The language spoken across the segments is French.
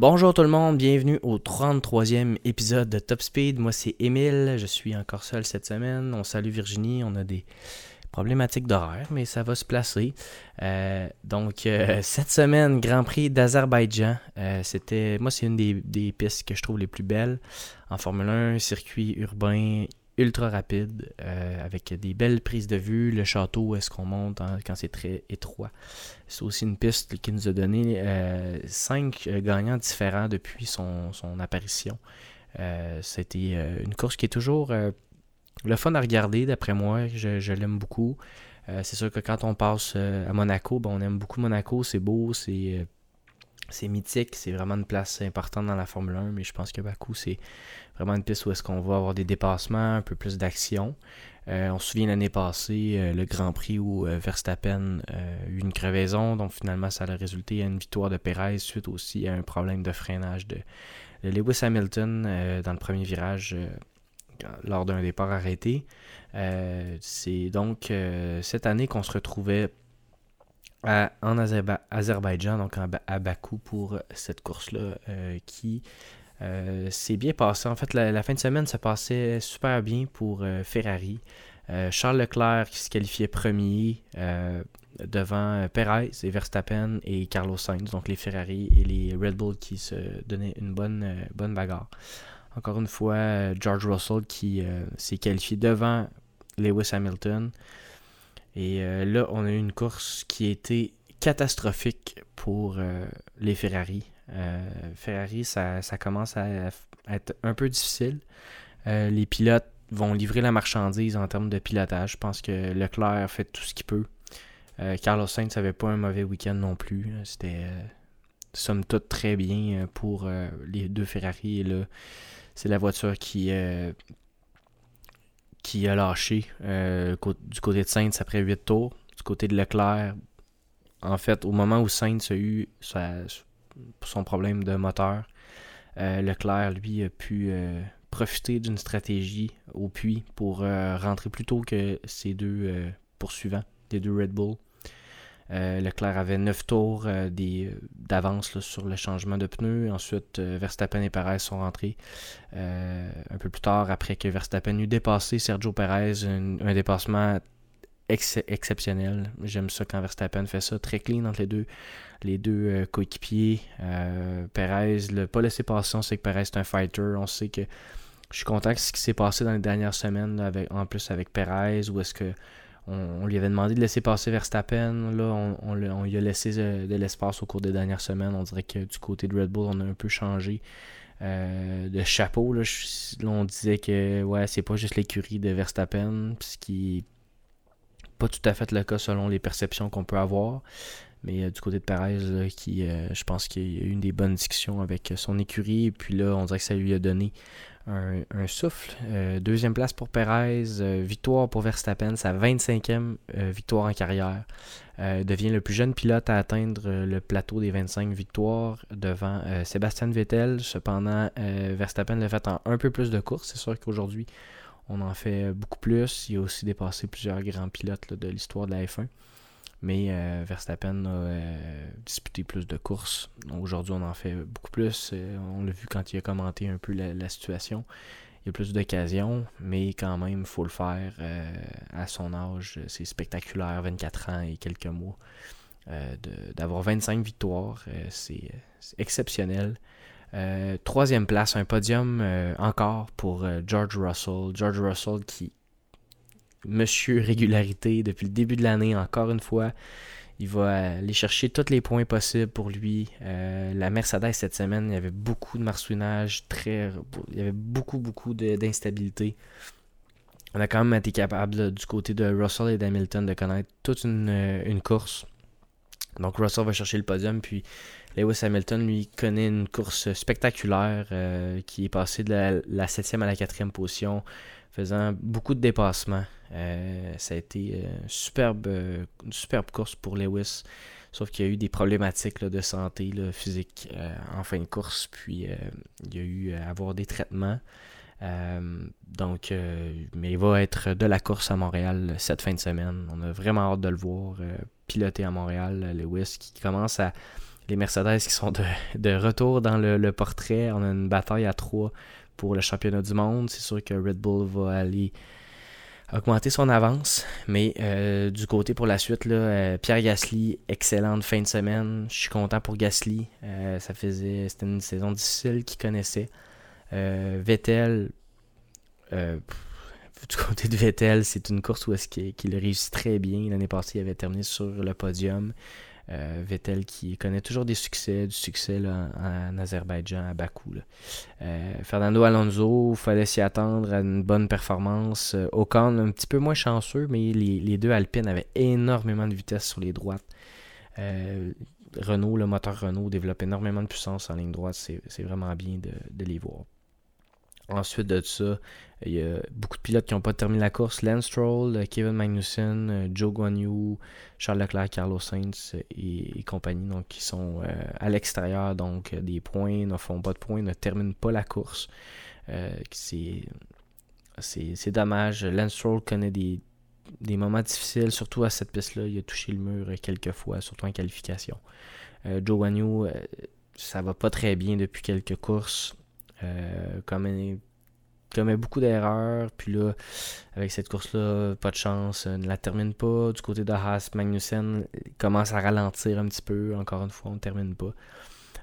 Bonjour tout le monde, bienvenue au 33e épisode de Top Speed. Moi c'est Émile, je suis encore seul cette semaine. On salue Virginie, on a des problématiques d'horaire, mais ça va se placer. Euh, donc euh, cette semaine, Grand Prix d'Azerbaïdjan. Euh, c'était, moi c'est une des, des, pistes que je trouve les plus belles en Formule 1, circuit urbain ultra rapide, avec des belles prises de vue. Le château, est-ce qu'on monte quand c'est très étroit. C'est aussi une piste qui nous a donné cinq gagnants différents depuis son, apparition. C'était une course qui est toujours le fun à regarder, d'après moi. Je, l'aime beaucoup. c'est sûr que quand on passe à Monaco, ben, on aime beaucoup Monaco. C'est beau, c'est c'est mythique, c'est vraiment une place importante dans la Formule 1, mais je pense que Bakou, c'est vraiment une piste où est-ce qu'on va avoir des dépassements, un peu plus d'action. Euh, on se souvient l'année passée, euh, le Grand Prix où euh, Verstappen a eu une crevaison, donc finalement ça a résulté à une victoire de Perez suite aussi à un problème de freinage de, Lewis Hamilton dans le premier virage lors d'un départ arrêté. c'est donc cette année qu'on se retrouvait en Azerbaïdjan, donc à Bakou pour cette course-là euh, qui euh, s'est bien passée. En fait, la, fin de semaine se passait super bien pour euh, Ferrari. Charles Leclerc qui se qualifiait premier devant Perez et Verstappen et Carlos Sainz, donc les Ferrari et les Red Bull qui se donnaient une bonne, bonne bagarre. Encore une fois, George Russell qui s'est qualifié devant Lewis Hamilton. Et euh, là, on a eu une course qui a été catastrophique pour euh, les Ferrari. Euh, Ferrari, ça, commence à, être un peu difficile. les pilotes vont livrer la marchandise en termes de pilotage. Je pense que Leclerc fait tout ce qu'il peut. Carlos Sainz n'avait pas un mauvais week-end non plus. C'était somme toute très bien pour les deux Ferrari. C'est la voiture qui qui a lâché euh, du côté de Sainz après 8 tours. Du côté de Leclerc, en fait, au moment où Sainz a eu son problème de moteur, euh, Leclerc, lui, a pu euh, profiter d'une stratégie au puits pour rentrer plus tôt que ses deux poursuivants, les deux Red Bull. Euh, Leclerc avait 9 tours euh, d'avance sur le changement de pneus. Ensuite, euh, Verstappen et Perez sont rentrés un peu plus tard après que Verstappen eut dépassé Sergio Perez. Un, dépassement exceptionnel. J'aime ça quand Verstappen fait ça. Très clean entre les deux, les deux coéquipiers. Perez, le pas laissé passer, on sait que Perez est un fighter. On sait que je suis content de ce qui s'est passé dans les dernières semaines, en plus avec Perez, où est-ce que on, lui avait demandé de laisser passer Verstappen. Là, on, lui a laissé euh, de, l'espace au cours des dernières semaines. On dirait que du côté de Red Bull, on a un peu changé euh, de chapeau. Là. on disait que ouais, c'est pas juste l'écurie de Verstappen, ce qui n'est pas tout à fait le cas selon les perceptions qu'on peut avoir. Mais euh, du côté de Perez, qui, je pense qu'il y a eu une des bonnes discussions avec son écurie. Puis là, on dirait que ça lui a donné un, souffle. Euh, deuxième place pour Perez, euh, victoire pour Verstappen, sa 25e euh, victoire en carrière. devient le plus jeune pilote à atteindre le plateau des 25 victoires devant Sébastien Vettel. Cependant, Verstappen l'a fait en un peu plus de courses. C'est sûr qu'aujourd'hui, on en fait beaucoup plus. Il a aussi dépassé plusieurs grands pilotes de l'histoire de la F1. Mais euh, Verstappen a euh, disputé plus de courses. Aujourd'hui, on en fait beaucoup plus. Euh, on l'a vu quand il a commenté un peu la, situation. Il y a plus d'occasions, mais quand même, il faut le faire à son âge. C'est spectaculaire, 24 ans et quelques mois. D'avoir 25 victoires, c'est exceptionnel. troisième place, un podium encore pour George Russell. George Russell qui monsieur régularité depuis le début de l'année, encore une fois. Il va aller chercher tous les points possibles pour lui. Euh, la Mercedes cette semaine, il y avait beaucoup de marsouinage, très, il y avait beaucoup, beaucoup d'instabilité. On a quand même été capable du côté de Russell et d'Hamilton de connaître toute une, euh, course Donc Russell va chercher le podium, puis Lewis Hamilton, lui, connaît une course spectaculaire euh, qui est passé de la, 7e à la 4e position, faisant beaucoup de dépassements. Euh, ça a été euh, une superbe, course pour Lewis, sauf qu'il y a eu des problématiques de santé physique en fin de course, puis il y a eu à avoir des traitements. donc, mais il va être de la course à Montréal cette fin de semaine. On a vraiment hâte de le voir piloter à Montréal. Lewis qui commence à les Mercedes qui sont de, retour dans le, portrait. On a une bataille à trois pour le championnat du monde. C'est sûr que Red Bull va aller augmenter son avance. Mais euh, du côté pour la suite, euh, Pierre Gasly, excellente fin de semaine. Je suis content pour Gasly. Euh, ça faisait. C'était une saison difficile qu'il connaissait. Vettel. du côté de Vettel, c'est une course où est-ce qu'il réussit très bien. L'année passée, il avait terminé sur le podium. Euh, Vettel qui connaît toujours des succès, du succès en, Azerbaïdjan, à Bakou. Euh, Fernando Alonso, il fallait s'y attendre à une bonne performance. Euh, Ocon, un petit peu moins chanceux, mais les, deux Alpines avaient énormément de vitesse sur les droites. Renault, le moteur Renault développe énormément de puissance en ligne droite. C'est vraiment bien de les voir. Ensuite de ça, il y a beaucoup de pilotes qui n'ont pas terminé la course. Lance Stroll, euh, Kevin Magnussen, euh, Joe Guan Charles Leclerc, Carlos Sainz et, compagnie, donc qui sont euh, à l'extérieur, donc des points, ne font pas de points, ne terminent pas la course. c'est, dommage. Lance Stroll connaît des, des moments difficiles, surtout à cette piste-là. Il a touché le mur quelques fois, surtout en qualification. Joe Guan ça va pas très bien depuis quelques courses. Euh, commet, beaucoup d'erreurs. Puis là, avec cette course-là, pas de chance, ne la termine pas. Du côté de Haas, Magnussen commence à ralentir un petit peu. Encore une fois, on ne termine pas.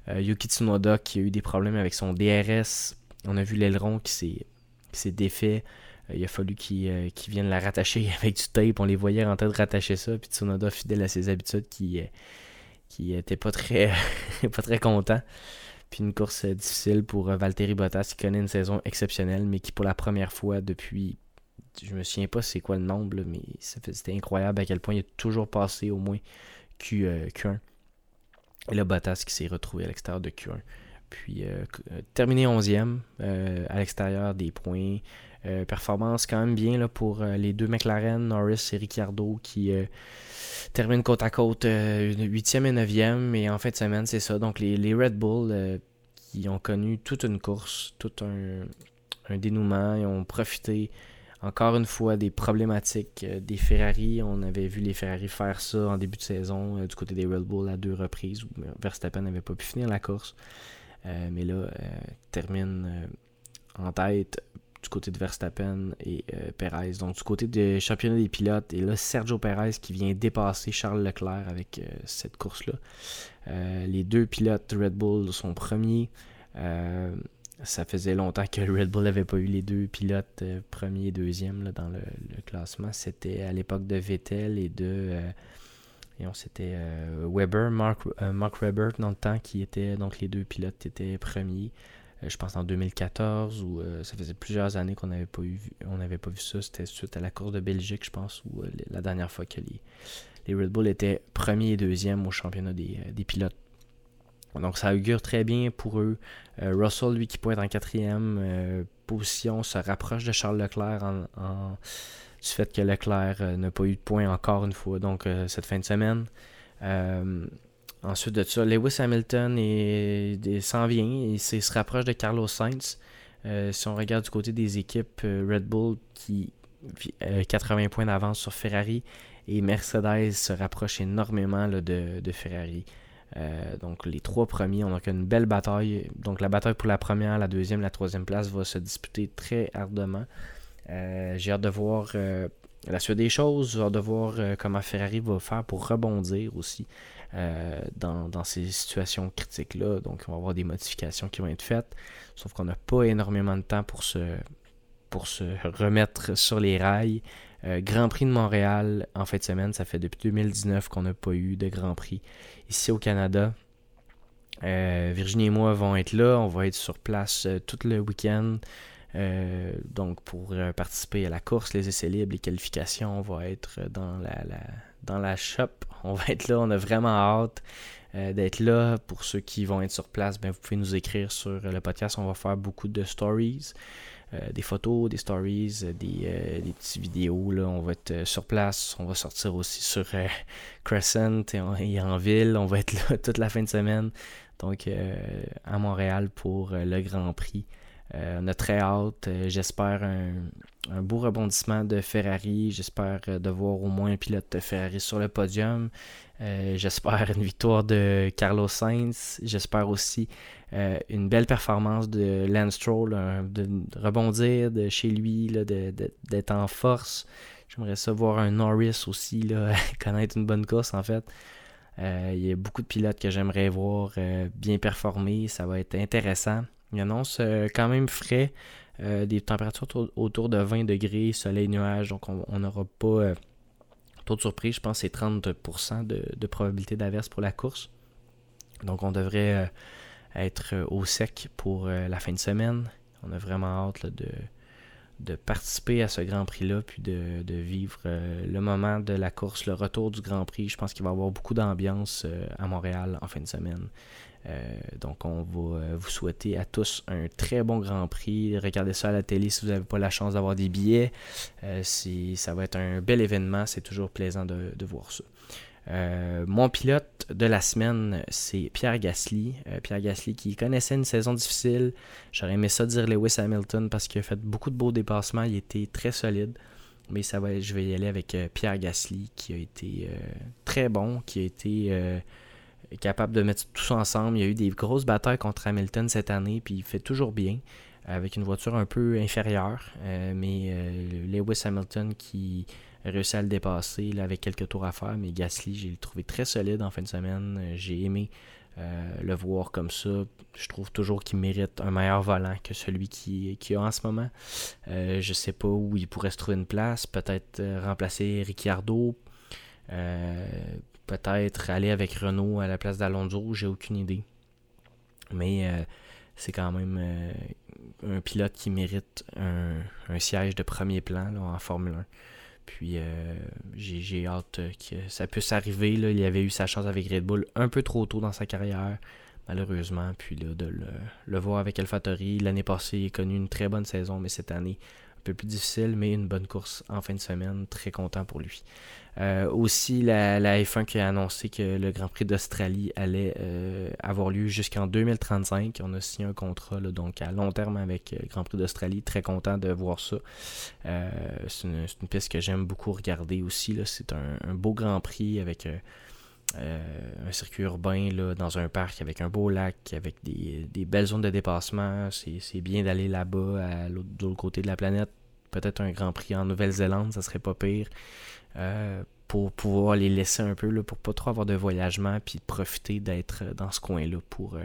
Euh, Yuki Tsunoda qui a eu des problèmes avec son DRS. On a vu l'aileron qui s'est défait. Euh, il a fallu qu'il vienne la rattacher avec du tape. On les voyait en train de rattacher ça. Puis Tsunoda, fidèle à ses habitudes, qui, qui était pas pas très content. Puis une course euh, difficile pour euh, Valtteri Bottas qui connaît une saison exceptionnelle, mais qui pour la première fois depuis. Je me souviens pas c'est quoi le nombre, mais c'était incroyable à quel point il a toujours passé au moins Q, 1 euh, Et là, Bottas qui s'est retrouvé à l'extérieur de Q1. Puis terminé 11e à l'extérieur des points. performance quand même bien là, pour les deux McLaren, Norris et Ricciardo qui termine côte à côte 8e euh, et 9e. Et en fin de semaine, c'est ça. Donc les, Red Bull euh, qui ont connu toute une course, tout un, dénouement, ils ont profité encore une fois des problématiques euh, des Ferrari. On avait vu les Ferrari faire ça en début de saison du côté des Red Bull à deux reprises où Verstappen n'avait pas pu finir la course. mais là, termine en tête du côté de Verstappen et euh, Perez. Donc du côté des championnats des pilotes, et là Sergio Perez qui vient dépasser Charles Leclerc avec euh, cette course-là. Euh, les deux pilotes Red Bull sont premiers. ça faisait longtemps que Red Bull n'avait pas eu les deux pilotes premier et deuxième dans le, classement. C'était à l'époque de Vettel et de et on c'était Weber, Mark, Mark Webber dans le temps qui était donc les deux pilotes étaient premiers. Euh, je pense en 2014 ou euh, ça faisait plusieurs années qu'on n'avait pas eu on n'avait pas vu ça. C'était suite à la course de Belgique je pense ou euh, la dernière fois que les, Red Bull étaient premier et deuxième au championnat des, pilotes. Donc ça augure très bien pour eux. Russell lui qui pointe en quatrième position se rapproche de Charles Leclerc en, du fait que Leclerc n'a pas eu de points encore une fois donc cette fin de semaine Ensuite de ça, Lewis Hamilton s'en vient et se rapproche de Carlos Sainz. Euh, si on regarde du côté des équipes, euh, Red Bull qui 80 euh, points d'avance sur Ferrari et Mercedes se rapproche énormément de, Ferrari. donc les trois premiers, on a une belle bataille. Donc la bataille pour la première, la deuxième, la troisième place va se disputer très ardemment. J'ai hâte de voir la suite des choses, j'ai hâte de voir comment Ferrari va faire pour rebondir aussi. Euh, dans, ces situations critiques-là. Donc, on va avoir des modifications qui vont être faites. Sauf qu'on n'a pas énormément de temps pour se, pour se remettre sur les rails. Euh, Grand Prix de Montréal en fin de semaine, ça fait depuis 2019 qu'on n'a pas eu de Grand Prix ici au Canada. Euh, Virginie et moi vont être là, on va être sur place tout le week-end. donc pour participer à la course, les essais libres, les qualifications, on va être dans la, dans la shop. On va être là, on a vraiment hâte d'être là. Pour ceux qui vont être sur place, ben, vous pouvez nous écrire sur le podcast. On va faire beaucoup de stories. des photos, des stories, des, des petites vidéos. Là. On va être sur place. On va sortir aussi sur Crescent et en, ville. On va être là toute la fin de semaine. Donc à Montréal pour le Grand Prix. On a très hâte. J'espère un, beau rebondissement de Ferrari. J'espère euh, de voir au moins un pilote de Ferrari sur le podium. Euh, j'espère une victoire de Carlos Sainz. J'espère aussi euh, une belle performance de Lance Stroll, de rebondir de chez lui, d'être en force. J'aimerais ça voir un Norris aussi, là, connaître une bonne course en fait. il y a beaucoup de pilotes que j'aimerais voir bien performer. Ça va être intéressant. Annonce quand même frais. Euh, des températures autour de 20 degrés, soleil, nuage, donc on n'aura pas euh, taux de surprise, je pense c'est 30% de, probabilité d'averse pour la course. Donc on devrait euh, être au sec pour la fin de semaine. On a vraiment hâte de, de participer à ce Grand Prix-là, puis de, de vivre le moment de la course, le retour du Grand Prix. Je pense qu'il va y avoir beaucoup d'ambiance à Montréal en fin de semaine. Euh, donc, on va euh, vous souhaiter à tous un très bon Grand Prix. Regardez ça à la télé si vous n'avez pas la chance d'avoir des billets. Euh, ça va être un bel événement. C'est toujours plaisant de, voir ça. Mon pilote de la semaine, c'est Pierre Gasly. Pierre Gasly qui connaissait une saison difficile. J'aurais aimé ça dire Lewis Hamilton parce qu'il a fait beaucoup de beaux dépassements. Il était très solide. Mais ça va, je vais y aller avec Pierre Gasly qui a été très bon, qui a été capable de mettre tout ensemble. Il y a eu des grosses batailles contre Hamilton cette année, puis il fait toujours bien, avec une voiture un peu inférieure. Euh, mais euh, Lewis Hamilton qui réussi à le dépasser là, avec quelques tours à faire, mais Gasly, j'ai trouvé très solide en fin de semaine. Euh, j'ai aimé le voir comme ça. Je trouve toujours qu'il mérite un meilleur volant que celui qu'il qui a en ce moment. je sais pas où il pourrait se trouver une place. Peut-être remplacer Ricciardo peut-être aller avec Renault à la place d'Alonso, j'ai aucune idée. Mais euh, c'est quand même euh, un pilote qui mérite un, siège de premier plan en Formule 1. Puis euh, j'ai hâte que ça puisse arriver. Il avait eu sa chance avec Red Bull un peu trop tôt dans sa carrière, malheureusement. Puis là, de le, le voir avec AlphaTauri, l'année passée, il a connu une très bonne saison, mais cette année, un peu plus difficile, mais une bonne course en fin de semaine. Très content pour lui. Euh, aussi, la, F1 qui a annoncé que le Grand Prix d'Australie allait euh, avoir lieu jusqu'en 2035. On a signé un contrat donc à long terme avec le Grand Prix d'Australie. Très content de voir ça. Euh, c'est une, piste que j'aime beaucoup regarder aussi. C'est un, beau Grand Prix avec un circuit urbain là, dans un parc avec un beau lac, avec des, belles zones de dépassement. C'est bien d'aller là-bas, à l'autre côté de la planète. Peut-être un Grand Prix en Nouvelle-Zélande, ça serait pas pire. Euh, pour pouvoir les laisser un peu, là, pour pas trop avoir de voyagement, puis profiter d'être dans ce coin-là pour euh,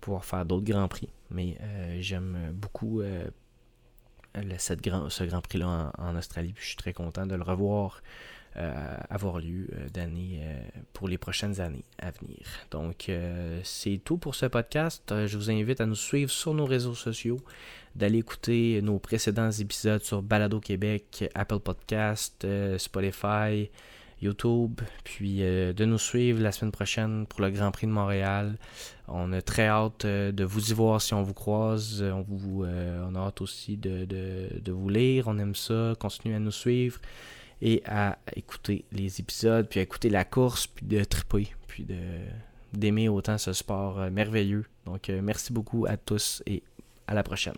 pouvoir faire d'autres grands prix. Mais euh, j'aime beaucoup cette grand, ce Grand Prix-là en, Australie, puis je suis très content de le revoir avoir lieu d'année pour les prochaines années à venir. Donc, c'est tout pour ce podcast. je vous invite à nous suivre sur nos réseaux sociaux d'aller écouter nos précédents épisodes sur Balado Québec, Apple Podcast, euh, Spotify, YouTube, puis euh, de nous suivre la semaine prochaine pour le Grand Prix de Montréal. On a très hâte euh, de vous y voir si on vous croise. On, vous, on a hâte aussi de, de, vous lire. On aime ça. Continuez à nous suivre et à écouter les épisodes, puis à écouter la course, puis de triper, puis d'aimer autant ce sport merveilleux. Donc merci beaucoup à tous et à la prochaine.